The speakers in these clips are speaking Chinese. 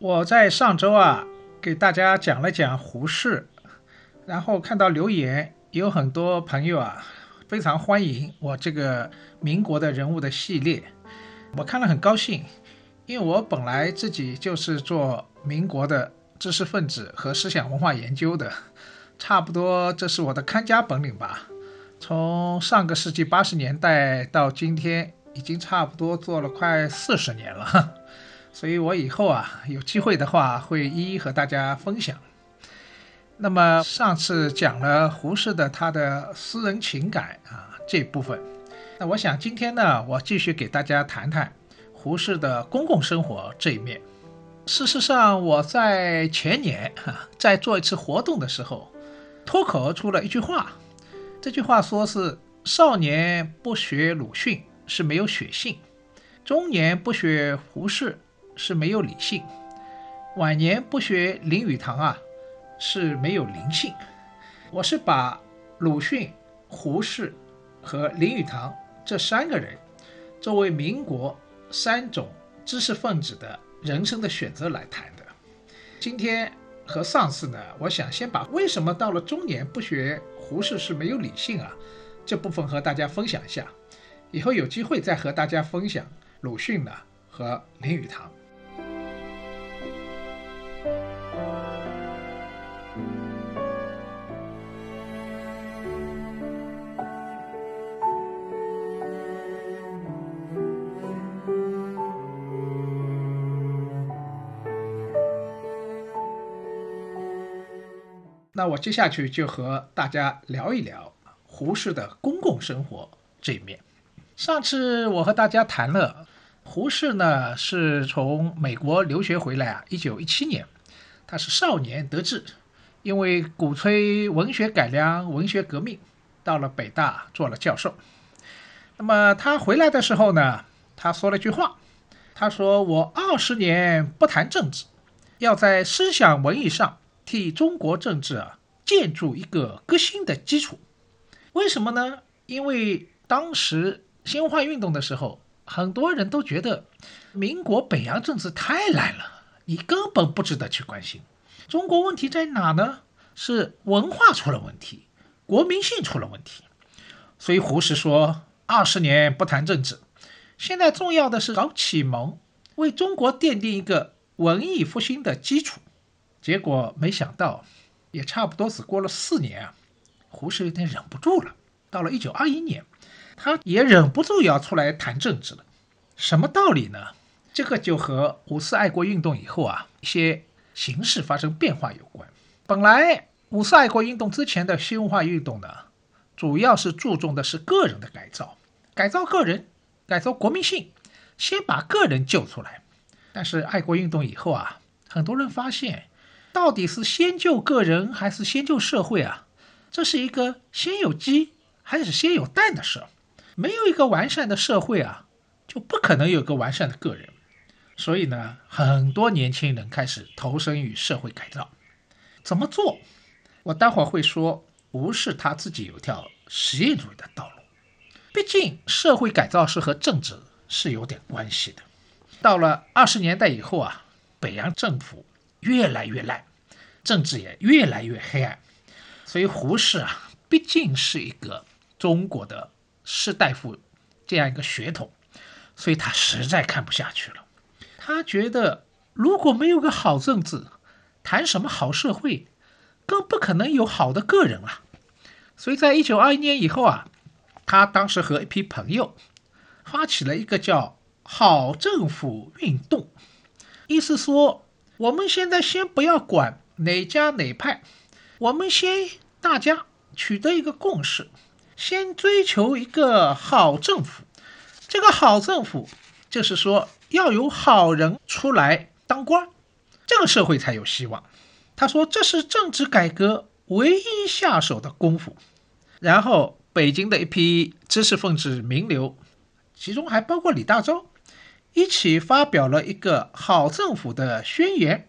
我在上周啊，给大家讲了讲胡适，然后看到留言，有很多朋友啊，非常欢迎我这个民国的人物的系列，我看了很高兴，因为我本来自己就是做民国的知识分子和思想文化研究的，差不多这是我的看家本领吧。从上个世纪八十年代到今天，已经差不多做了快四十年了。所以，我以后啊有机会的话，会一一和大家分享。那么，上次讲了胡适的他的私人情感啊这部分，那我想今天呢，我继续给大家谈谈胡适的公共生活这一面。事实上，我在前年哈在做一次活动的时候，脱口而出了一句话，这句话说是：少年不学鲁迅是没有血性，中年不学胡适。是没有理性，晚年不学林语堂啊，是没有灵性。我是把鲁迅、胡适和林语堂这三个人作为民国三种知识分子的人生的选择来谈的。今天和上次呢，我想先把为什么到了中年不学胡适是没有理性啊这部分和大家分享一下，以后有机会再和大家分享鲁迅呢和林语堂。那我接下去就和大家聊一聊胡适的公共生活这一面。上次我和大家谈了胡适呢，是从美国留学回来啊，一九一七年，他是少年得志，因为鼓吹文学改良、文学革命，到了北大做了教授。那么他回来的时候呢，他说了句话，他说：“我二十年不谈政治，要在思想文艺上。”替中国政治啊建筑一个革新的基础，为什么呢？因为当时新文化运动的时候，很多人都觉得民国北洋政治太烂了，你根本不值得去关心。中国问题在哪呢？是文化出了问题，国民性出了问题。所以胡适说：“二十年不谈政治，现在重要的是搞启蒙，为中国奠定一个文艺复兴的基础。”结果没想到，也差不多只过了四年啊，胡适有点忍不住了。到了一九二一年，他也忍不住要出来谈政治了。什么道理呢？这个就和五四爱国运动以后啊一些形势发生变化有关。本来五四爱国运动之前的新文化运动呢，主要是注重的是个人的改造，改造个人，改造国民性，先把个人救出来。但是爱国运动以后啊，很多人发现。到底是先救个人还是先救社会啊？这是一个先有鸡还是先有蛋的事。没有一个完善的社会啊，就不可能有个完善的个人。所以呢，很多年轻人开始投身于社会改造。怎么做？我待会儿会说，不是他自己有条实验主义的道路。毕竟社会改造是和政治是有点关系的。到了二十年代以后啊，北洋政府越来越烂，政治也越来越黑暗。所以胡适啊，毕竟是一个中国的士大夫这样一个血统，所以他实在看不下去了。他觉得如果没有个好政治，谈什么好社会，更不可能有好的个人了。所以在一九二一年以后啊，他当时和一批朋友发起了一个叫“好政府运动”，意思说我们现在先不要管哪家哪派，我们先大家取得一个共识，先追求一个好政府。这个好政府就是说要有好人出来当官。这个社会才有希望。他说：“这是政治改革唯一下手的功夫。”然后，北京的一批知识分子名流，其中还包括李大钊，一起发表了一个好政府的宣言，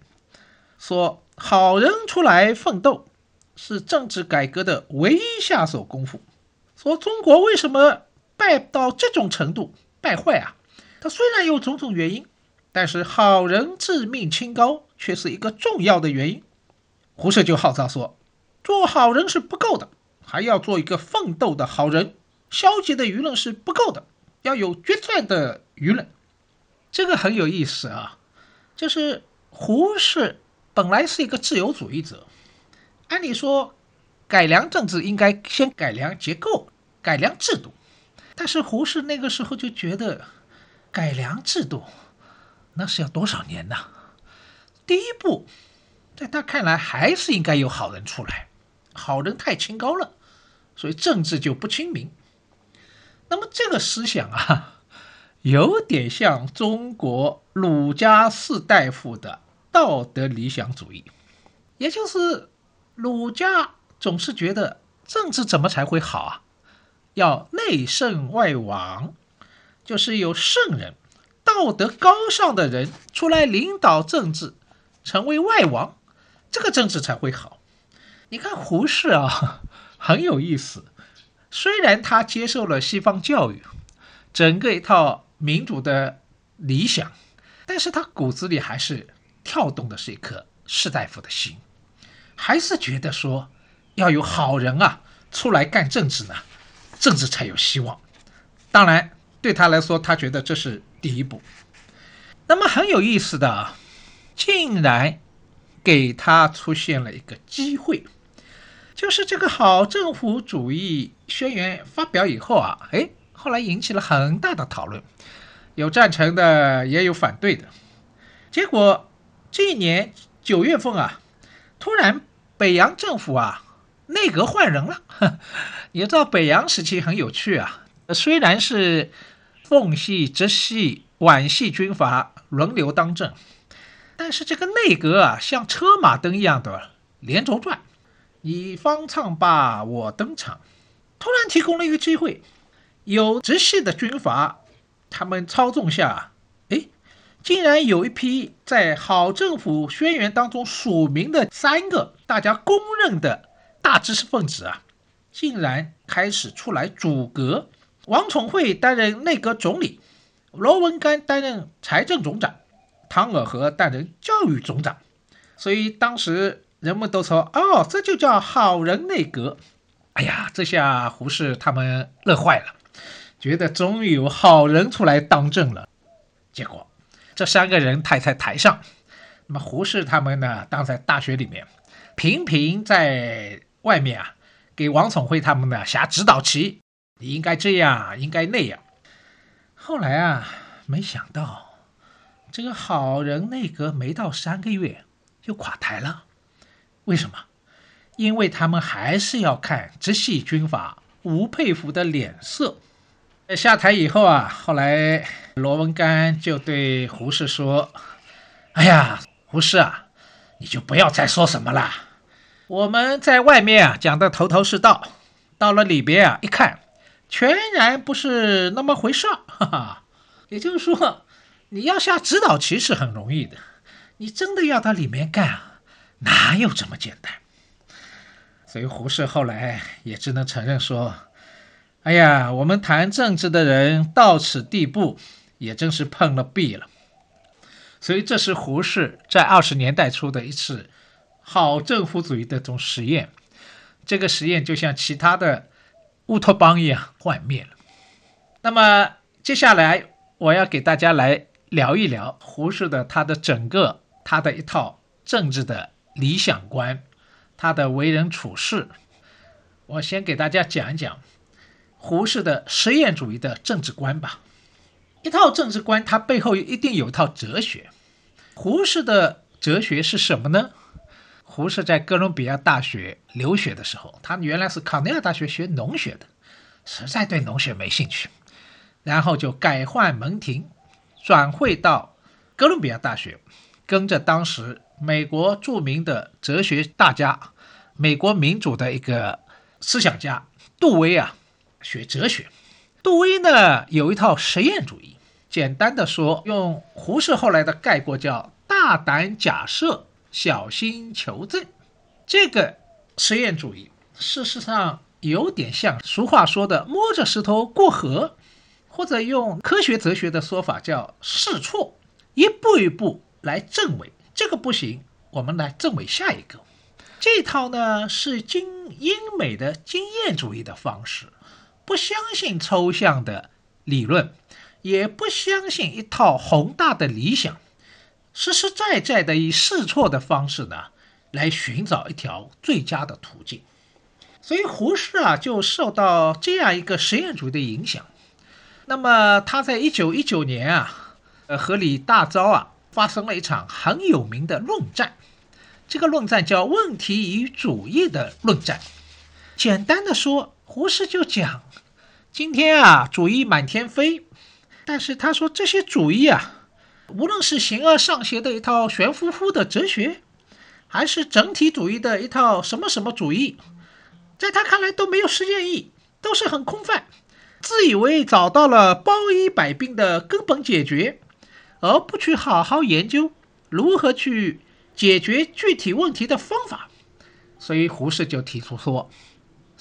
说：“好人出来奋斗，是政治改革的唯一下手功夫。”说中国为什么败到这种程度败坏啊？它虽然有种种原因。但是好人自命清高却是一个重要的原因。胡适就号召说，做好人是不够的，还要做一个奋斗的好人。消极的舆论是不够的，要有决战的舆论。这个很有意思啊，就是胡适本来是一个自由主义者，按理说改良政治应该先改良结构、改良制度，但是胡适那个时候就觉得改良制度。那是要多少年呢？第一步，在他看来还是应该有好人出来，好人太清高了，所以政治就不清明。那么这个思想啊，有点像中国儒家士大夫的道德理想主义，也就是儒家总是觉得政治怎么才会好啊？要内圣外王，就是有圣人。道德高尚的人出来领导政治，成为外王，这个政治才会好。你看胡适啊，很有意思。虽然他接受了西方教育，整个一套民主的理想，但是他骨子里还是跳动的是一颗士大夫的心，还是觉得说要有好人啊出来干政治呢，政治才有希望。当然，对他来说，他觉得这是。第一步，那么很有意思的，竟然给他出现了一个机会，就是这个好政府主义宣言发表以后啊，哎，后来引起了很大的讨论，有赞成的，也有反对的。结果这一年九月份啊，突然北洋政府啊内阁换人了。你知道北洋时期很有趣啊，虽然是。奉系、直系、皖系军阀轮流当政，但是这个内阁啊，像车马灯一样的连轴转。你方唱罢我登场，突然提供了一个机会，有直系的军阀，他们操纵下，哎，竟然有一批在好政府宣言当中署名的三个大家公认的大知识分子啊，竟然开始出来阻隔。王宠惠担任内阁总理，罗文干担任财政总长，唐尔和担任教育总长。所以当时人们都说：“哦，这就叫好人内阁。”哎呀，这下胡适他们乐坏了，觉得终于有好人出来当政了。结果这三个人抬在台上，那么胡适他们呢，当在大学里面，频频在外面啊，给王宠惠他们呢下指导棋。你应该这样，应该那样。后来啊，没想到这个好人内阁没到三个月就垮台了。为什么？因为他们还是要看直系军阀吴佩孚的脸色。下台以后啊，后来罗文干就对胡适说：“哎呀，胡适啊，你就不要再说什么了。我们在外面啊讲的头头是道，到了里边啊一看。”全然不是那么回事儿，哈哈。也就是说，你要下指导棋是很容易的，你真的要到里面干啊，哪有这么简单？所以胡适后来也只能承认说：“哎呀，我们谈政治的人到此地步，也真是碰了壁了。”所以这是胡适在二十年代初的一次好政府主义的这种实验。这个实验就像其他的乌托邦一样幻灭了。那么接下来我要给大家来聊一聊胡适的他的整个他的一套政治的理想观。他的为人处事，我先给大家讲一讲胡适的实验主义的政治观吧。一套政治观，它背后一定有一套哲学。胡适的哲学是什么呢？胡适在哥伦比亚大学留学的时候，他原来是康奈尔大学学农学的，实在对农学没兴趣，然后就改换门庭，转会到哥伦比亚大学，跟着当时。美国著名的哲学大家，美国民主的一个思想家杜威啊，学哲学。杜威呢有一套实验主义，简单的说，用胡适后来的概括叫“大胆假设，小心求证”。这个实验主义事实上有点像俗话说的“摸着石头过河”，或者用科学哲学的说法叫试错，一步一步来证伪。这个不行，我们来证伪下一个。这套呢是经英美的经验主义的方式，不相信抽象的理论，也不相信一套宏大的理想，实实在在的以试错的方式呢来寻找一条最佳的途径。所以胡适啊就受到这样一个实验主义的影响。那么他在一九一九年啊，呃和李大钊啊。发生了一场很有名的论战，这个论战叫“问题与主义”的论战。简单的说，胡适就讲，今天啊，主义满天飞，但是他说这些主义啊，无论是形而上学的一套玄乎乎的哲学，还是整体主义的一套什么什么主义，在他看来都没有实践意义，都是很空泛，自以为找到了包医百病的根本解决。而不去好好研究如何去解决具体问题的方法，所以胡适就提出说：“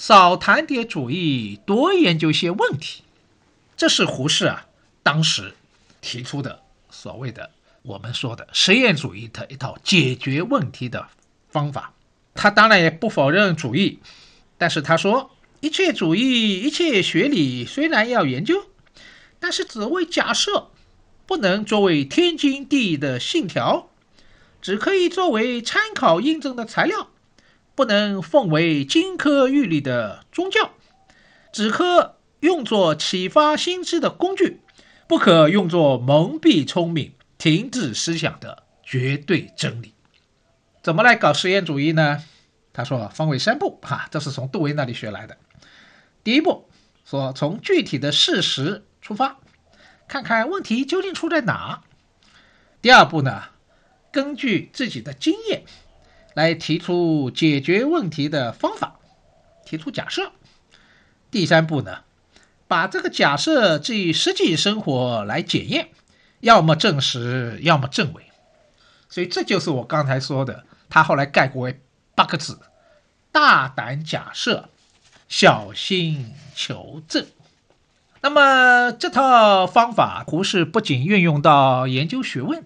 少谈点主义，多研究些问题。”这是胡适啊当时提出的所谓的我们说的实验主义的一套解决问题的方法。他当然也不否认主义，但是他说：“一切主义、一切学理虽然要研究，但是只为假设。”不能作为天经地义的信条，只可以作为参考印证的材料，不能奉为金科玉律的宗教，只可用作启发心智的工具，不可用作蒙蔽聪明、停止思想的绝对真理。怎么来搞实验主义呢？他说分为三步，哈，这是从杜威那里学来的。第一步说从具体的事实出发。看看问题究竟出在哪。第二步呢，根据自己的经验来提出解决问题的方法，提出假设。第三步呢，把这个假设置于实际生活来检验，要么证实，要么证伪。所以这就是我刚才说的，他后来概括为八个字：大胆假设，小心求证。那么这套方法，胡适不仅运用到研究学问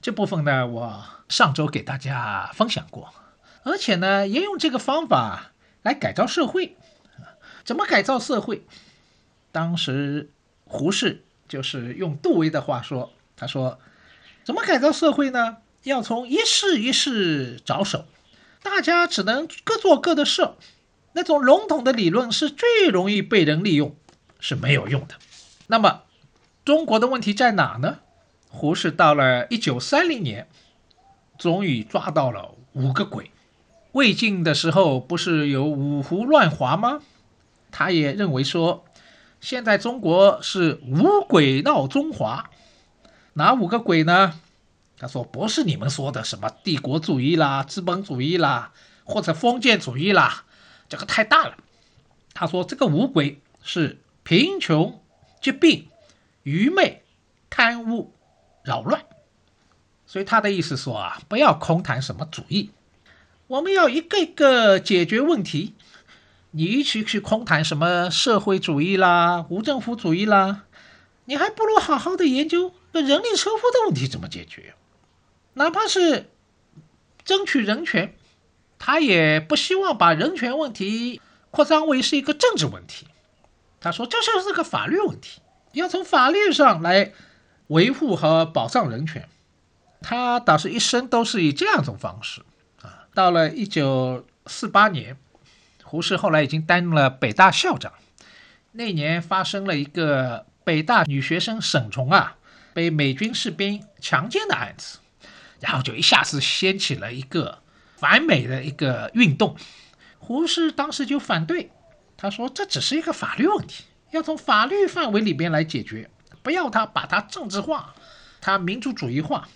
这部分呢，我上周给大家分享过，而且呢，也用这个方法来改造社会。怎么改造社会？当时胡适就是用杜威的话说，他说：“怎么改造社会呢？要从一事一事着手，大家只能各做各的事，那种笼统的理论是最容易被人利用。”是没有用的。那么，中国的问题在哪呢？胡适到了一九三零年，终于抓到了五个鬼。魏晋的时候不是有五胡乱华吗？他也认为说，现在中国是五鬼闹中华。哪五个鬼呢？他说不是你们说的什么帝国主义啦、资本主义啦，或者封建主义啦，这个太大了。他说这个五鬼是。贫穷、疾病、愚昧、贪污、扰乱。所以他的意思说啊，不要空谈什么主义，我们要一个一个解决问题。你一起去空谈什么社会主义啦、无政府主义啦，你还不如好好的研究这人力车夫的问题怎么解决。哪怕是争取人权，他也不希望把人权问题扩张为是一个政治问题。他说这就是个法律问题，要从法律上来维护和保障人权。他倒是一生都是以这样一种方式啊。到了一九四八年。胡适后来已经担任了北大校长。那年发生了一个北大女学生沈从啊被美军士兵强奸的案子，然后就一下子掀起了一个反美的一个运动。胡适当时就反对，他说这只是一个法律问题，要从法律范围里边来解决，不要他把它政治化，他民族主义化。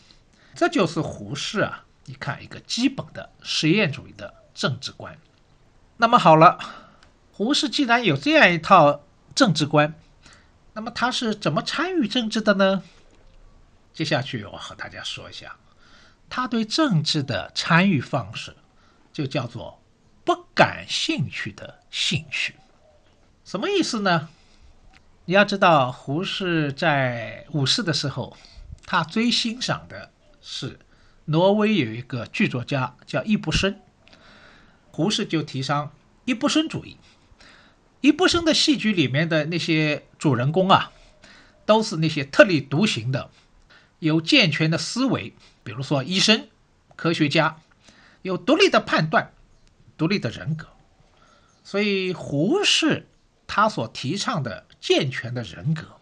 这就是胡适啊，你看一个基本的实验主义的政治观。那么好了，胡适既然有这样一套政治观，那么他是怎么参与政治的呢？接下去我和大家说一下，他对政治的参与方式就叫做不感兴趣的兴趣。什么意思呢？你要知道，胡适在五四的时候，他最欣赏的是挪威有一个剧作家叫易卜生。胡适就提倡易卜生主义。易卜生的戏剧里面的那些主人公啊，都是那些特立独行的、有健全的思维，比如说医生、科学家，有独立的判断、独立的人格。所以胡适他所提倡的健全的人格，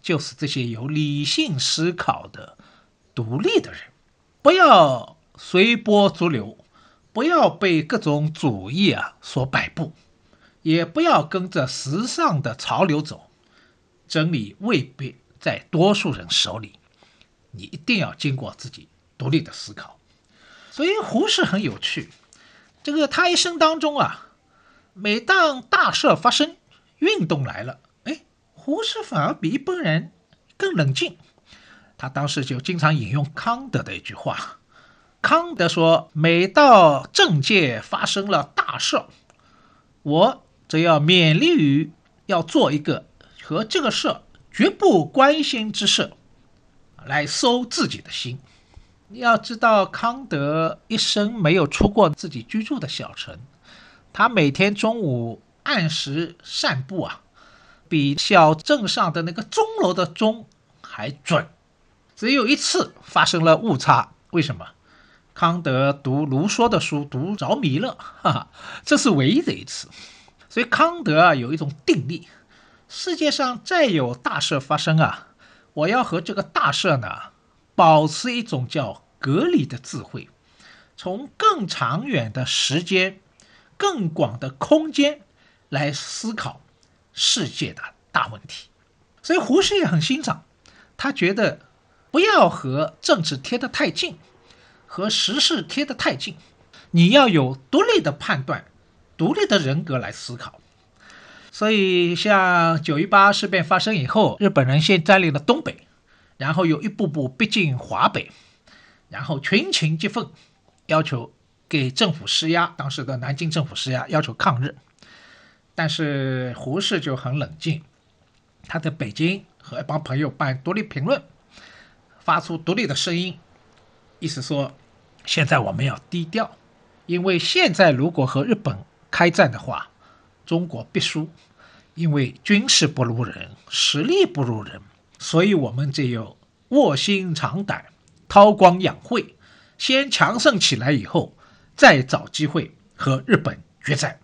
就是这些有理性思考的、独立的人，不要随波逐流。不要被各种主义啊所摆布，也不要跟着时尚的潮流走。真理未必在多数人手里，你一定要经过自己独立的思考。所以胡适很有趣，这个他一生当中啊，每当大事发生、运动来了，哎，胡适反而比一般人更冷静。他当时就经常引用康德的一句话。康德说：“每到政界发生了大事，我则要勉力于要做一个和这个事绝不关心之事，来收自己的心。你要知道，康德一生没有出过自己居住的小城，他每天中午按时散步啊，比小镇上的那个钟楼的钟还准。只有一次发生了误差，为什么？”康德读卢梭的书读着迷了，哈哈，这是唯一的一次。所以康德啊有一种定力：世界上再有大事发生啊，我要和这个大事呢保持一种叫隔离的智慧，从更长远的时间、更广的空间来思考世界的大问题。所以胡适也很欣赏，他觉得不要和政治贴得太近。和时事贴得太近，你要有独立的判断、独立的人格来思考。所以，像九一八事变发生以后，日本人先占领了东北，然后又一步步逼近华北，然后群情激愤，要求给政府施压。当时的南京政府施压，要求抗日。但是胡适就很冷静，他在北京和一帮朋友办独立评论，发出独立的声音，意思说。现在我们要低调，因为现在如果和日本开战的话，中国必输，因为军事不如人，实力不如人，所以我们只有卧薪尝胆，韬光养晦，先强盛起来以后，再找机会和日本决战。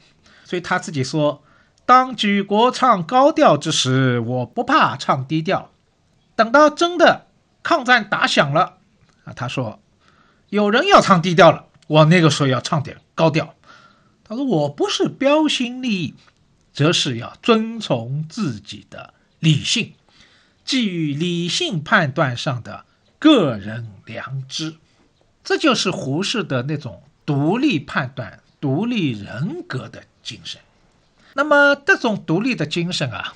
所以他自己说：“当举国唱高调之时，我不怕唱低调；等到真的抗战打响了，啊，他说。”有人要唱低调了，我那个时候要唱点高调。他说：“我不是标新立异，则是要遵从自己的理性，基于理性判断上的个人良知。”这就是胡适的那种独立判断、独立人格的精神。那么，这种独立的精神啊，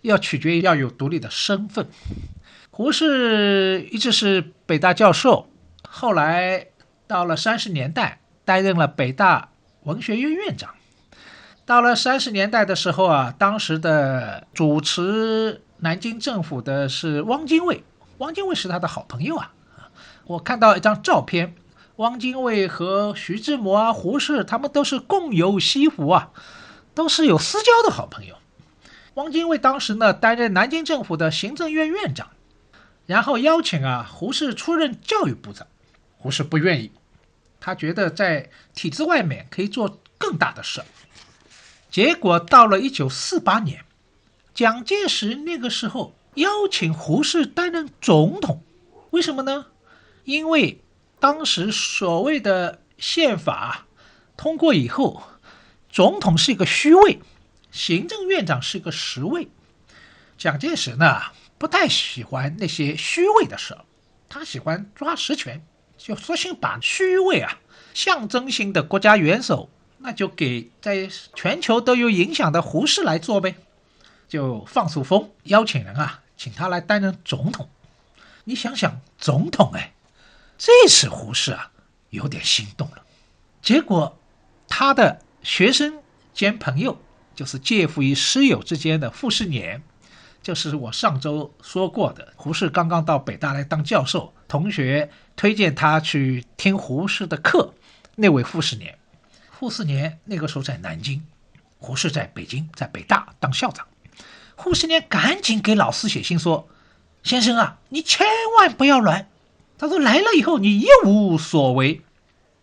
要取决于要有独立的身份。胡适一直是北大教授，后来到了三十年代担任了北大文学院院长。到了三十年代的时候啊，当时的主持南京政府的是汪精卫，汪精卫是他的好朋友啊。我看到一张照片，汪精卫和徐志摩啊、胡适他们都是共游西湖啊，都是有私交的好朋友。汪精卫当时呢担任南京政府的行政院院长，然后邀请啊胡适出任教育部长，胡适不愿意，他觉得在体制外面可以做更大的事。结果到了一九四八年，蒋介石那个时候邀请胡适担任总统，为什么呢？因为当时所谓的宪法通过以后，总统是一个虚位，行政院长是一个实位。蒋介石呢不太喜欢那些虚位的事，他喜欢抓实权，就索性把虚位啊象征性的国家元首。那就给在全球都有影响的胡适来做呗，就放出风，邀请人啊，请他来担任总统。你想想，总统哎，这次胡适啊有点心动了。结果他的学生兼朋友，就是介乎于师友之间的傅斯年，就是我上周说过的，胡适刚刚到北大来当教授，同学推荐他去听胡适的课，那位傅斯年。傅斯年那个时候在南京，胡适在北京，在北大当校长。傅斯年赶紧给老师写信说：“先生啊，你千万不要来。”他说：“来了以后你一无所为。”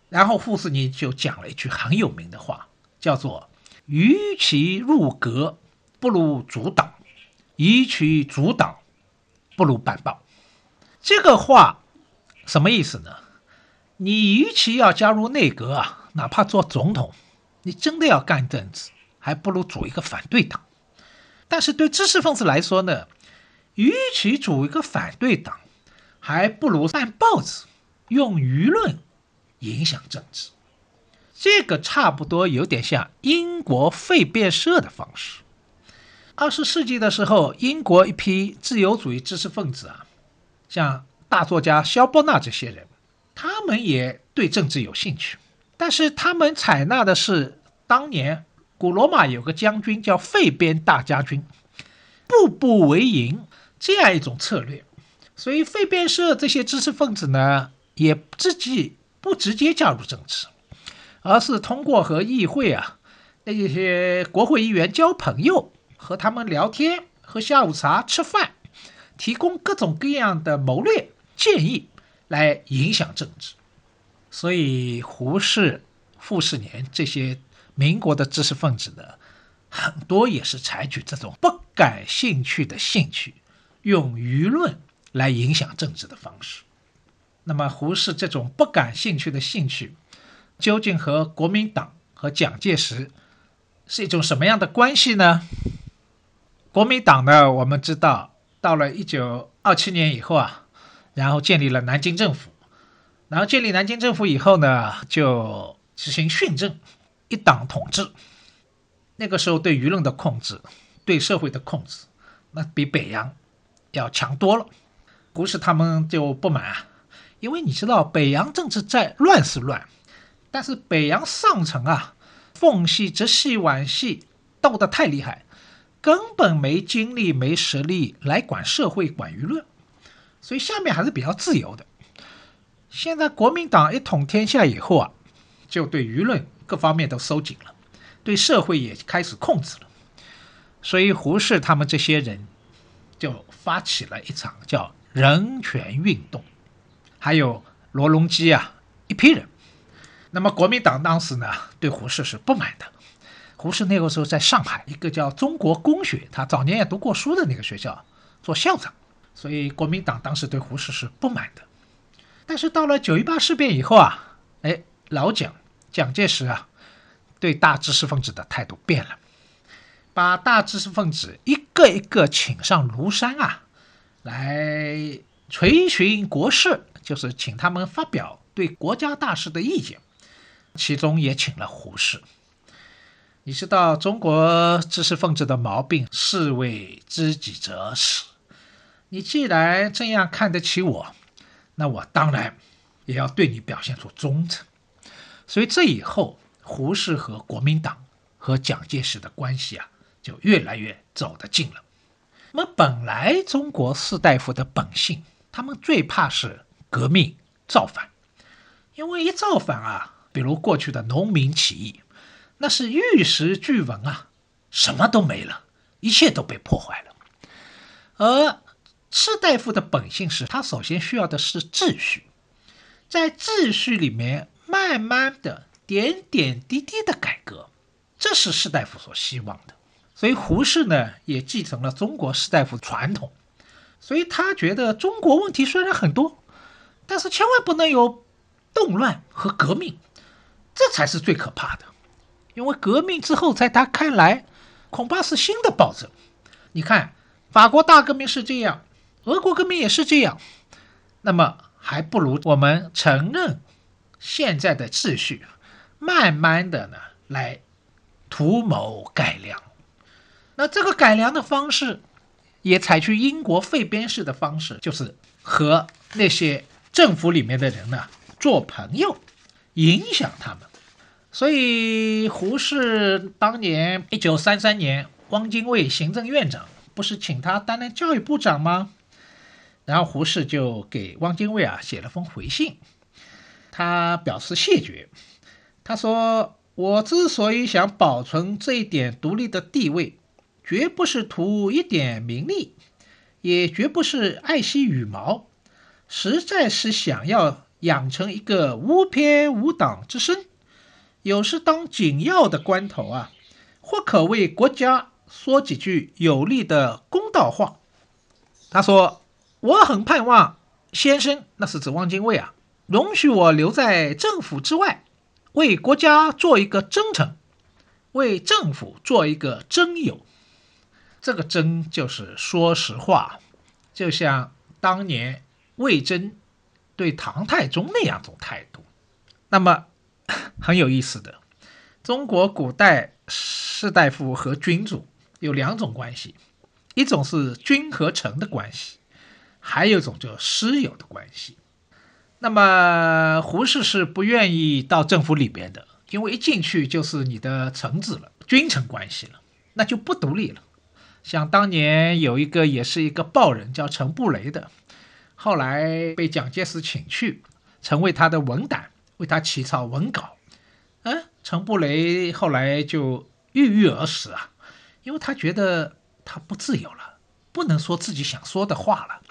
然后傅斯年就讲了一句很有名的话，叫做：“与其入阁，不如阻挡；与其阻挡，不如办报。”这个话什么意思呢？你与其要加入内阁啊。哪怕做总统，你真的要干政治，还不如组一个反对党。但是对知识分子来说呢，与其组一个反对党，还不如办报纸，用舆论影响政治。这个差不多有点像英国废变社的方式。二十世纪的时候，英国一批自由主义知识分子啊，像大作家肖伯纳这些人，他们也对政治有兴趣。但是他们采纳的是当年古罗马有个将军叫费边大将军，步步为营这样一种策略，所以费边社这些知识分子呢，也自己不直接加入政治，而是通过和议会啊那些国会议员交朋友，和他们聊天、喝下午茶、吃饭，提供各种各样的谋略建议来影响政治。所以，胡适、傅斯年这些民国的知识分子呢，很多也是采取这种不感兴趣的兴趣，用舆论来影响政治的方式。那么，胡适这种不感兴趣的兴趣，究竟和国民党和蒋介石是一种什么样的关系呢？国民党呢，我们知道，到了一九二七年以后啊，然后建立了南京政府。然后建立南京政府以后呢，就实行训政，一党统治。那个时候对舆论的控制，对社会的控制，那比北洋要强多了。不是他们就不满啊，因为你知道北洋政治在乱是乱，但是北洋上层啊，奉系、直系、皖系斗得太厉害，根本没精力、没实力来管社会、管舆论，所以下面还是比较自由的。现在国民党一统天下以后啊，就对舆论各方面都收紧了，对社会也开始控制了。所以胡适他们这些人就发起了一场叫人权运动，还有罗隆基啊一批人。那么国民党当时呢对胡适是不满的。胡适那个时候在上海一个叫中国公学，他早年也读过书的那个学校做校长，所以国民党当时对胡适是不满的。但是到了九一八事变以后啊，哎，老蒋蒋介石啊，对大知识分子的态度变了，把大知识分子一个一个请上庐山啊，来垂询国事，就是请他们发表对国家大事的意见，其中也请了胡适。你知道中国知识分子的毛病，士为知己者死，你既然这样看得起我，那我当然也要对你表现出忠诚。所以这以后，胡适和国民党和蒋介石的关系啊，就越来越走得近了。那么本来中国士大夫的本性，他们最怕是革命造反，因为一造反啊，比如过去的农民起义，那是玉石俱焚啊，什么都没了，一切都被破坏了。而士大夫的本性是他首先需要的是秩序，在秩序里面慢慢的点点滴滴的改革，这是士大夫所希望的。所以胡适呢也继承了中国士大夫传统，所以他觉得中国问题虽然很多，但是千万不能有动乱和革命，这才是最可怕的。因为革命之后，在他看来，恐怕是新的暴政。你看，法国大革命是这样，俄国革命也是这样，那么还不如我们承认现在的秩序，慢慢的呢来图谋改良。那这个改良的方式，也采取英国废边式的方式，就是和那些政府里面的人呢做朋友，影响他们。所以胡适当年一九三三年，汪精卫行政院长不是请他担任教育部长吗？然后胡适就给汪精卫啊写了封回信，他表示谢绝。他说：“我之所以想保存这一点独立的地位。”绝不是图一点名利，也绝不是爱惜羽毛，实在是想要养成一个无偏无党之身。有时当紧要的关头啊，或可为国家说几句有力的公道话。他说：“我很盼望先生，那是指汪精卫啊，容许我留在政府之外，为国家做一个真诚，为政府做一个真友。”这个真就是说实话，就像当年魏征对唐太宗那样种态度。那么很有意思的，中国古代士大夫和君主有两种关系，一种是君和臣的关系，还有一种叫师友的关系。那么胡适是不愿意到政府里边的，因为一进去就是你的臣子了，君臣关系了，那就不独立了。像当年有一个也是一个报人叫陈布雷的，后来被蒋介石请去，成为他的文胆，为他起草文稿。嗯，陈布雷后来就郁郁而死啊，因为他觉得他不自由了，不能说自己想说的话了。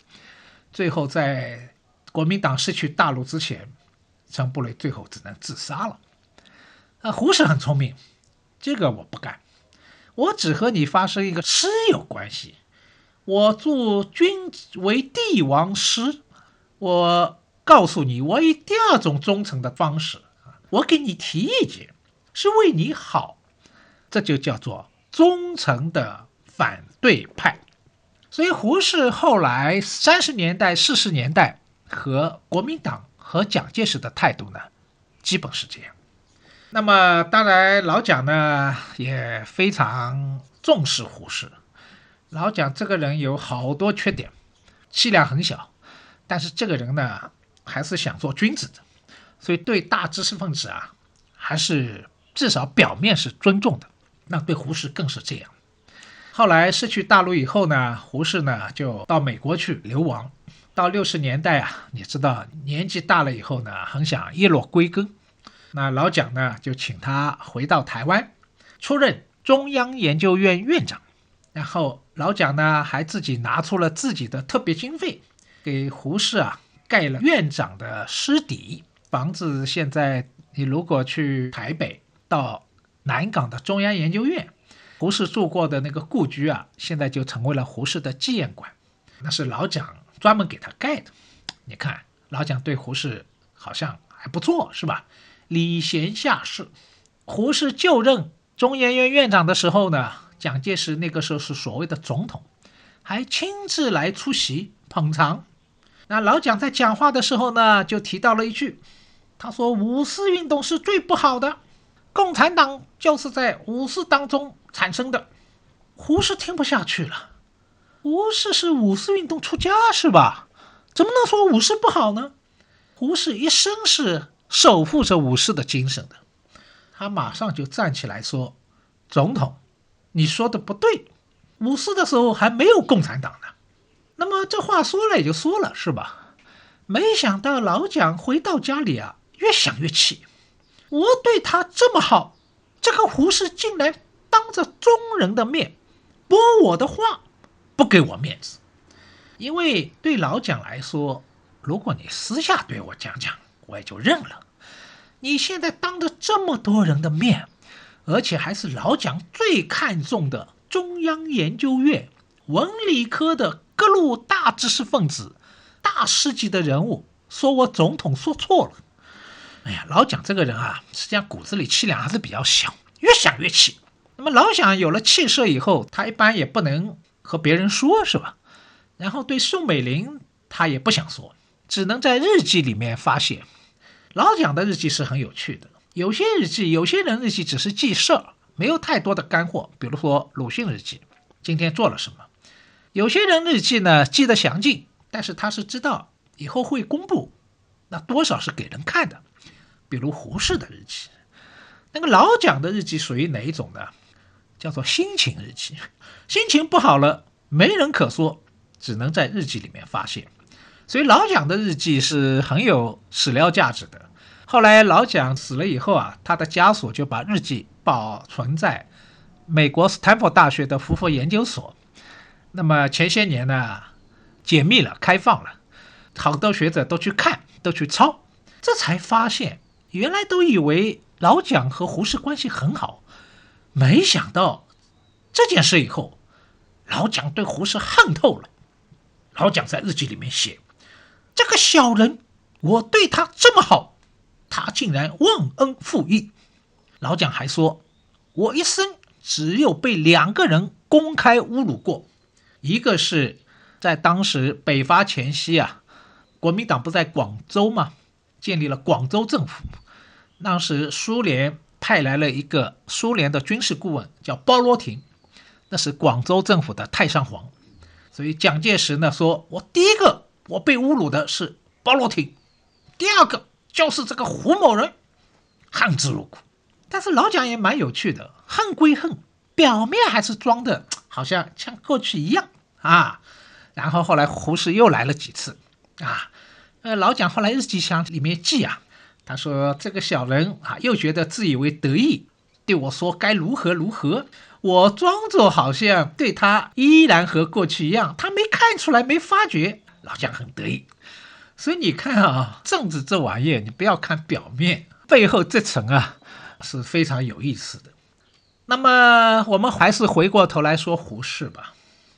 最后在国民党失去大陆之前，陈布雷最后只能自杀了。啊，胡适很聪明，这个我不干。我只和你发生一个师友关系，我助君为帝王师，我告诉你，我以第二种忠诚的方式啊我给你提意见，是为你好，这就叫做忠诚的反对派。所以胡适后来三十年代、四十年代和国民党和蒋介石的态度呢，基本是这样。那么当然，老蒋呢也非常重视胡适。老蒋这个人有好多缺点，气量很小，但是这个人呢还是想做君子的，所以对大知识分子啊，还是至少表面是尊重的。那对胡适更是这样。后来失去大陆以后呢，胡适呢就到美国去流亡。到六十年代啊，你知道年纪大了以后呢，很想叶落归根。那老蒋呢，就请他回到台湾，出任中央研究院院长。然后老蒋呢，还自己拿出了自己的特别经费，给胡适啊盖了院长的师底房子。现在你如果去台北到南港的中央研究院，胡适住过的那个故居啊，现在就成为了胡适的纪念馆。那是老蒋专门给他盖的。你看，老蒋对胡适好像还不错，是吧？礼贤下士，胡适就任中研院院长的时候呢，蒋介石那个时候是所谓的总统，还亲自来出席捧场。那老蒋在讲话的时候呢，就提到了一句，他说：“五四运动是最不好的，共产党就是在五四当中产生的。”胡适听不下去了，胡适是五四运动出家是吧？怎么能说五四不好呢？胡适一生是守护着五四的精神的。他马上就站起来说：“总统，你说的不对。五四的时候还没有共产党呢。”那么这话说了也就说了，是吧？没想到老蒋回到家里啊，越想越气。我对他这么好，这个胡适竟然当着众人的面驳我的话。不给我面子，因为对老蒋来说，如果你私下对我讲讲，我也就认了。你现在当着这么多人的面，而且还是老蒋最看重的中央研究院文理科的各路大知识分子、大师级的人物，说我总统说错了。哎呀，老蒋这个人啊，实际上骨子里气量还是比较小，越想越气。那么老蒋有了气势以后，他一般也不能。和别人说是吧？然后对宋美龄，他也不想说，只能在日记里面发泄。老蒋的日记是很有趣的，有些日记，有些人日记只是记事儿，没有太多的干货。比如说鲁迅日记，今天做了什么？有些人日记呢，记得详尽，但是他是知道以后会公布，那多少是给人看的。比如胡适的日记，那个老蒋的日记属于哪一种呢？叫做心情日记，心情不好了，没人可说，只能在日记里面发泄。所以老蒋的日记是很有史料价值的。后来老蒋死了以后啊，他的家属就把日记保存在美国斯坦福大学的福佛研究所。那么前些年呢，解密了，开放了，好多学者都去看，都去抄，这才发现原来都以为老蒋和胡适关系很好。没想到这件事以后，老蒋对胡适恨透了。老蒋在日记里面写：“这个小人，我对他这么好，他竟然忘恩负义。”老蒋还说：“我一生只有被两个人公开侮辱过，一个是在当时北伐前夕啊，国民党不在广州吗？建立了广州政府，当时苏联。”派来了一个苏联的军事顾问，叫包罗廷，那是广州政府的太上皇。所以蒋介石呢说：“我第一个我被侮辱的是包罗廷，第二个就是这个胡某人，恨之入骨。”但是老蒋也蛮有趣的，恨归恨，表面还是装的好像像过去一样啊。然后后来胡适又来了几次啊，呃，老蒋后来日记箱里面记啊。他说：“这个小人啊，又觉得自以为得意，对我说该如何如何。我装作好像对他依然和过去一样，他没看出来，没发觉。老蒋很得意。所以你看啊，政治这玩意儿，你不要看表面，背后这层啊是非常有意思的。那么我们还是回过头来说胡适吧。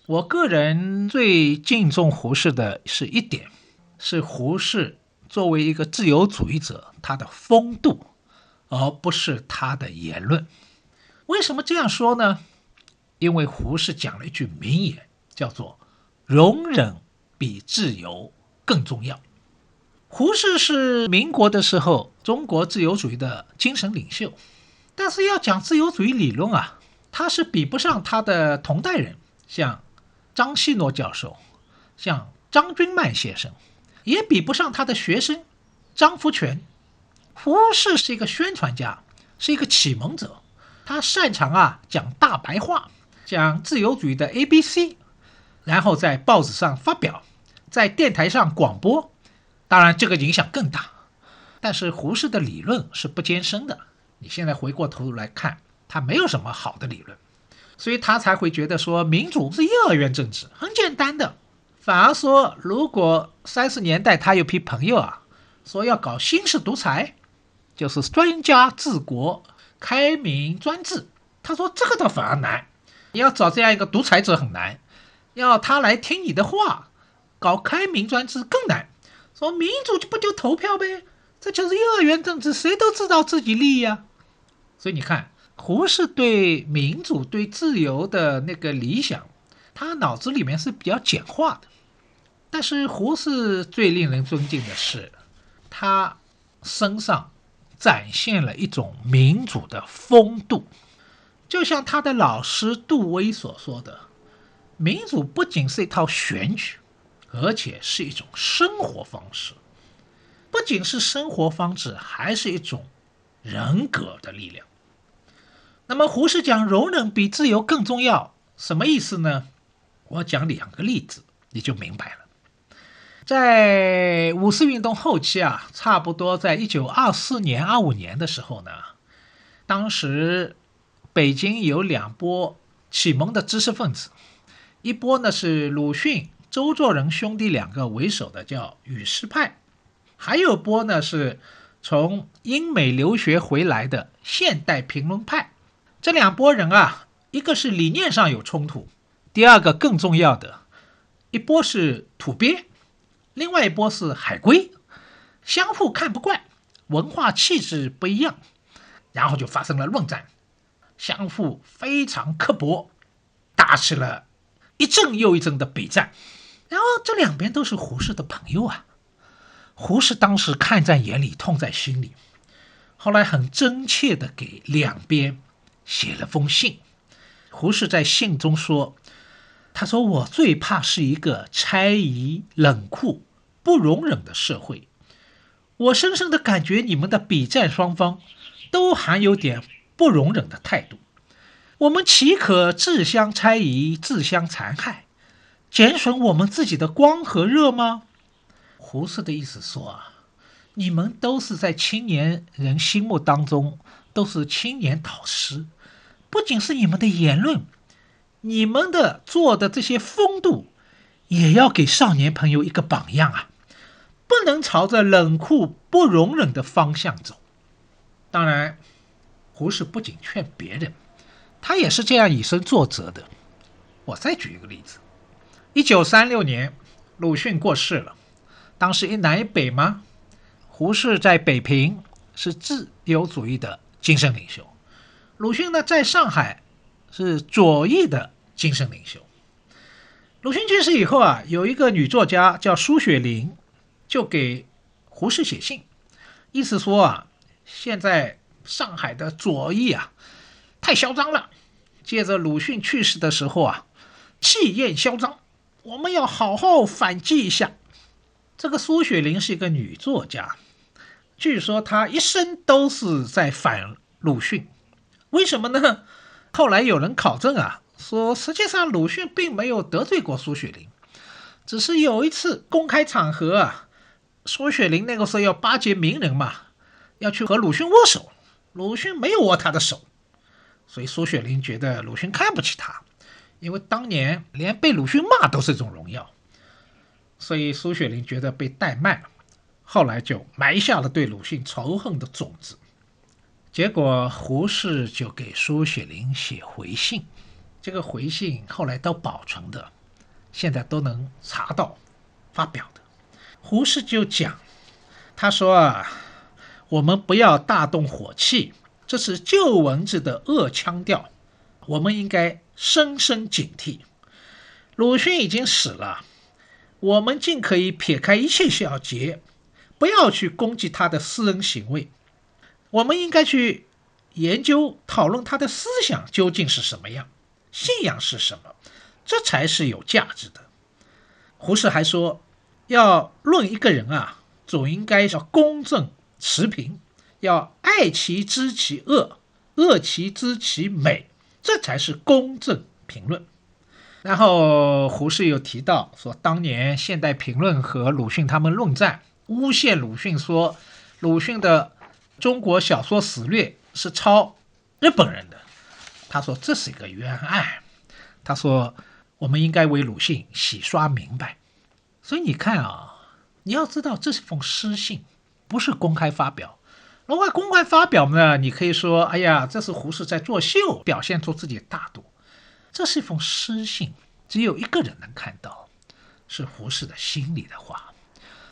我个人最敬重胡适的是一点，是胡适。”作为一个自由主义者，他的风度，而不是他的言论。为什么这样说呢？因为胡适讲了一句名言，叫做“容忍比自由更重要”。胡适是民国的时候中国自由主义的精神领袖，但是要讲自由主义理论啊，他是比不上他的同代人，像张锡诺教授，像张君曼先生。也比不上他的学生张福全。胡适是一个宣传家，是一个启蒙者。他擅长啊讲大白话，讲自由主义的 A B C，然后在报纸上发表，在电台上广播。当然，这个影响更大。但是胡适的理论是不艰深的。你现在回过头来看，他没有什么好的理论，所以他才会觉得说民主是幼儿园政治，很简单的。反而说，如果三十年代他有批朋友啊，说要搞新式独裁，就是专家治国、开明专制。他说这个倒反而难，你要找这样一个独裁者很难，要他来听你的话，搞开明专制更难。说民主就不就投票呗，这就是幼儿园政治，谁都知道自己利益啊。所以你看，胡适对民主、对自由的那个理想，他脑子里面是比较简化的。但是胡适最令人尊敬的是，他身上展现了一种民主的风度，就像他的老师杜威所说的：“民主不仅是一套选举，而且是一种生活方式。不仅是生活方式，还是一种人格的力量。那么，胡适讲容忍比自由更重要，什么意思呢？我讲两个例子，你就明白了。在五四运动后期啊，差不多在一九二四年、二五年的时候呢，当时北京有两波启蒙的知识分子，一波呢是鲁迅、周作人兄弟两个为首的叫语师派，还有波呢是从英美留学回来的现代评论派。这两拨人啊，一个是理念上有冲突，第二个更重要的，一波是土鳖。另外一波是海归，相互看不惯，文化气质不一样，然后就发生了论战，相互非常刻薄，打起了一阵又一阵的比战。然后这两边都是胡适的朋友啊，胡适当时看在眼里，痛在心里，后来很真切的给两边写了封信。胡适在信中说。他说：“我最怕是一个猜疑、冷酷、不容忍的社会。我深深的感觉，你们的比战双方都含有点不容忍的态度。我们岂可自相猜疑、自相残害，减损我们自己的光和热吗？”胡适的意思说啊，你们都是在青年人心目当中都是青年导师，不仅是你们的言论。你们的做的这些风度，也要给少年朋友一个榜样啊！不能朝着冷酷不容忍的方向走。当然，胡适不仅劝别人，他也是这样以身作则的。我再举一个例子：一九三六年，鲁迅过世了。当时一南一北嘛，胡适在北平是自由主义的精神领袖，鲁迅呢在上海是左翼的。精神领袖鲁迅去世以后啊，有一个女作家叫苏雪玲，就给胡适写信，意思说啊，现在上海的左翼啊太嚣张了，借着鲁迅去世的时候啊，气焰嚣张，我们要好好反击一下。这个苏雪玲是一个女作家，据说她一生都是在反鲁迅，为什么呢？后来有人考证啊。说，实际上鲁迅并没有得罪过苏雪玲，只是有一次公开场合啊，苏雪玲那个时候要巴结名人嘛，要去和鲁迅握手，鲁迅没有握他的手，所以苏雪玲觉得鲁迅看不起他，因为当年连被鲁迅骂都是一种荣耀，所以苏雪玲觉得被怠慢了，后来就埋下了对鲁迅仇恨的种子，结果胡适就给苏雪玲写回信。这个回信后来都保存的，现在都能查到发表的。胡适就讲，他说啊，我们不要大动火气，这是旧文字的恶腔调，我们应该深深警惕。鲁迅已经死了，我们尽可以撇开一切小节，不要去攻击他的私人行为，我们应该去研究讨论他的思想究竟是什么样。信仰是什么？这才是有价值的。胡适还说，要论一个人啊，总应该要公正持平，要爱其知其恶，恶其知其美，这才是公正评论。然后胡适又提到说，当年《现代评论》和鲁迅他们论战，诬陷鲁迅说，鲁迅的《中国小说史略》是抄日本人的。他说这是一个冤案，他说我们应该为鲁迅洗刷明白。所以你看啊，你要知道这是封私信，不是公开发表。如果公开发表呢，你可以说，哎呀，这是胡适在作秀，表现出自己的大度。这是一封私信，只有一个人能看到，是胡适的心里的话。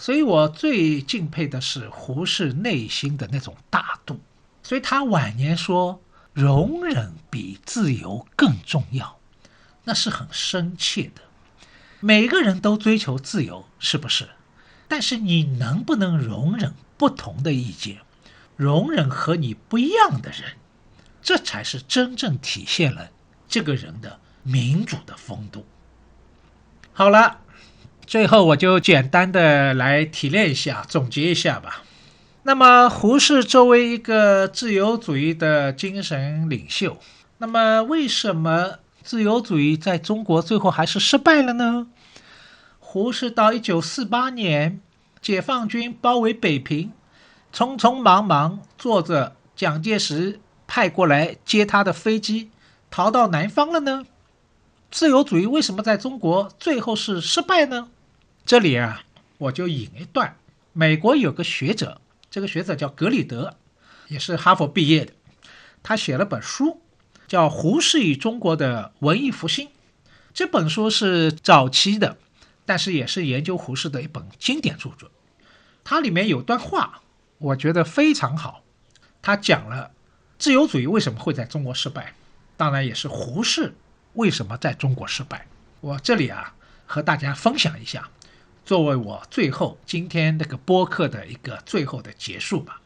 所以我最敬佩的是胡适内心的那种大度。所以他晚年说。容忍比自由更重要，那是很深切的。每个人都追求自由，是不是？但是你能不能容忍不同的意见，容忍和你不一样的人，这才是真正体现了这个人的民主的风度。好了，最后我就简单的来提炼一下，总结一下吧。那么，胡适作为一个自由主义的精神领袖，那么为什么自由主义在中国最后还是失败了呢？胡适到一九四八年，解放军包围北平，匆匆忙忙坐着蒋介石派过来接他的飞机，逃到南方了呢？自由主义为什么在中国最后是失败呢？这里啊，我就引一段。美国有个学者，这个学者叫格里德，也是哈佛毕业的。他写了本书，叫《胡适与中国的文艺复兴》。这本书是早期的，但是也是研究胡适的一本经典著作。它里面有段话，我觉得非常好。他讲了自由主义为什么会在中国失败，当然也是胡适。为什么在中国失败？我这里啊和大家分享一下，作为我最后今天这个播客的一个最后的结束吧。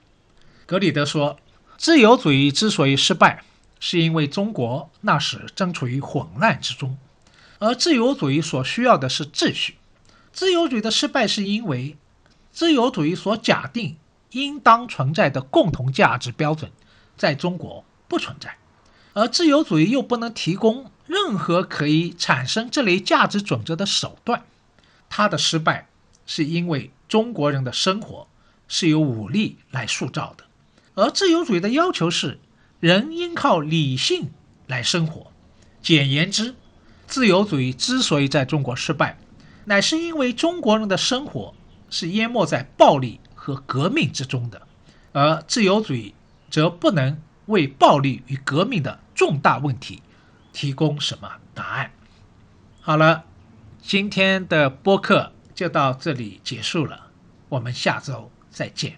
格里德说，自由主义之所以失败，是因为中国那时正处于混乱之中，而自由主义所需要的是秩序。自由主义的失败是因为自由主义所假定应当存在的共同价值标准在中国不存在，而自由主义又不能提供。任何可以产生这类价值准则的手段，他的失败是因为中国人的生活是由武力来塑造的，而自由主义的要求是人应靠理性来生活。简言之，自由主义之所以在中国失败，乃是因为中国人的生活是淹没在暴力和革命之中的，而自由主义则不能为暴力与革命的重大问题。提供什么答案？好了，今天的播客就到这里结束了，我们下周再见。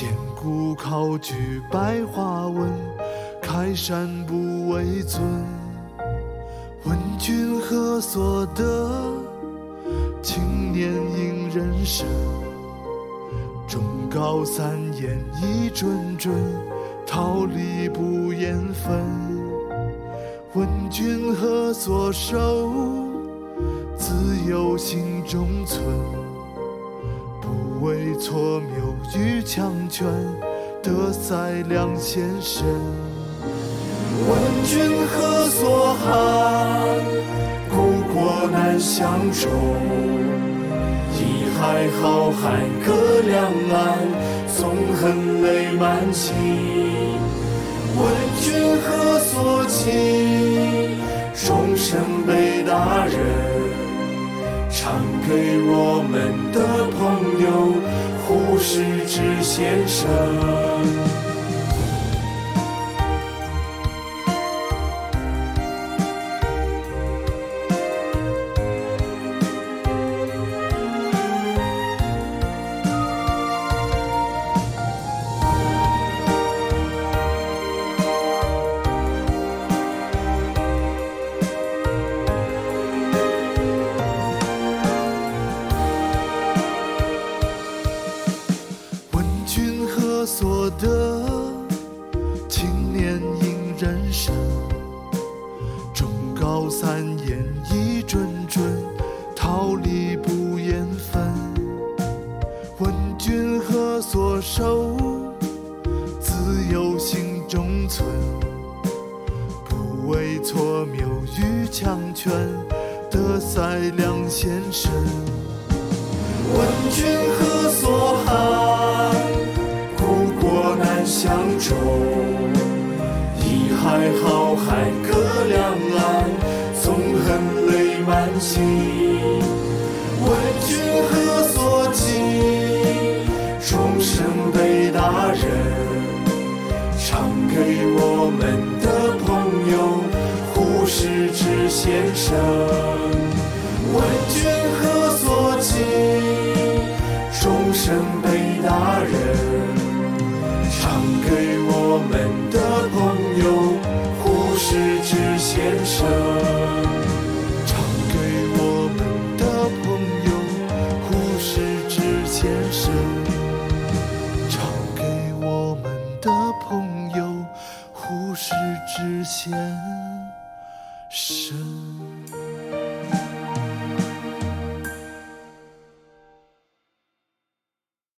艰苦考据白话文，开山不为尊。问君何所得？青年应人生。高三言一谆谆，桃李不言分。问君何所守？自有心中存。为错谬与强权，得赛两先生。问君何所寒？故国难相守。一海浩瀚，隔两岸，纵横泪满襟。问君何所寄？终身被大人，唱给我们的朋友胡适之先生。人生中高三言一谆谆桃李不言分问君何所守自有心中存不畏挫缪与强权德赛两先生问君何所憾故国难相酬海浩海隔两岸，纵横泪满襟。问君何所寄？终生被大人唱给我们的朋友胡适之先生。问君何所寄？终生被大人前。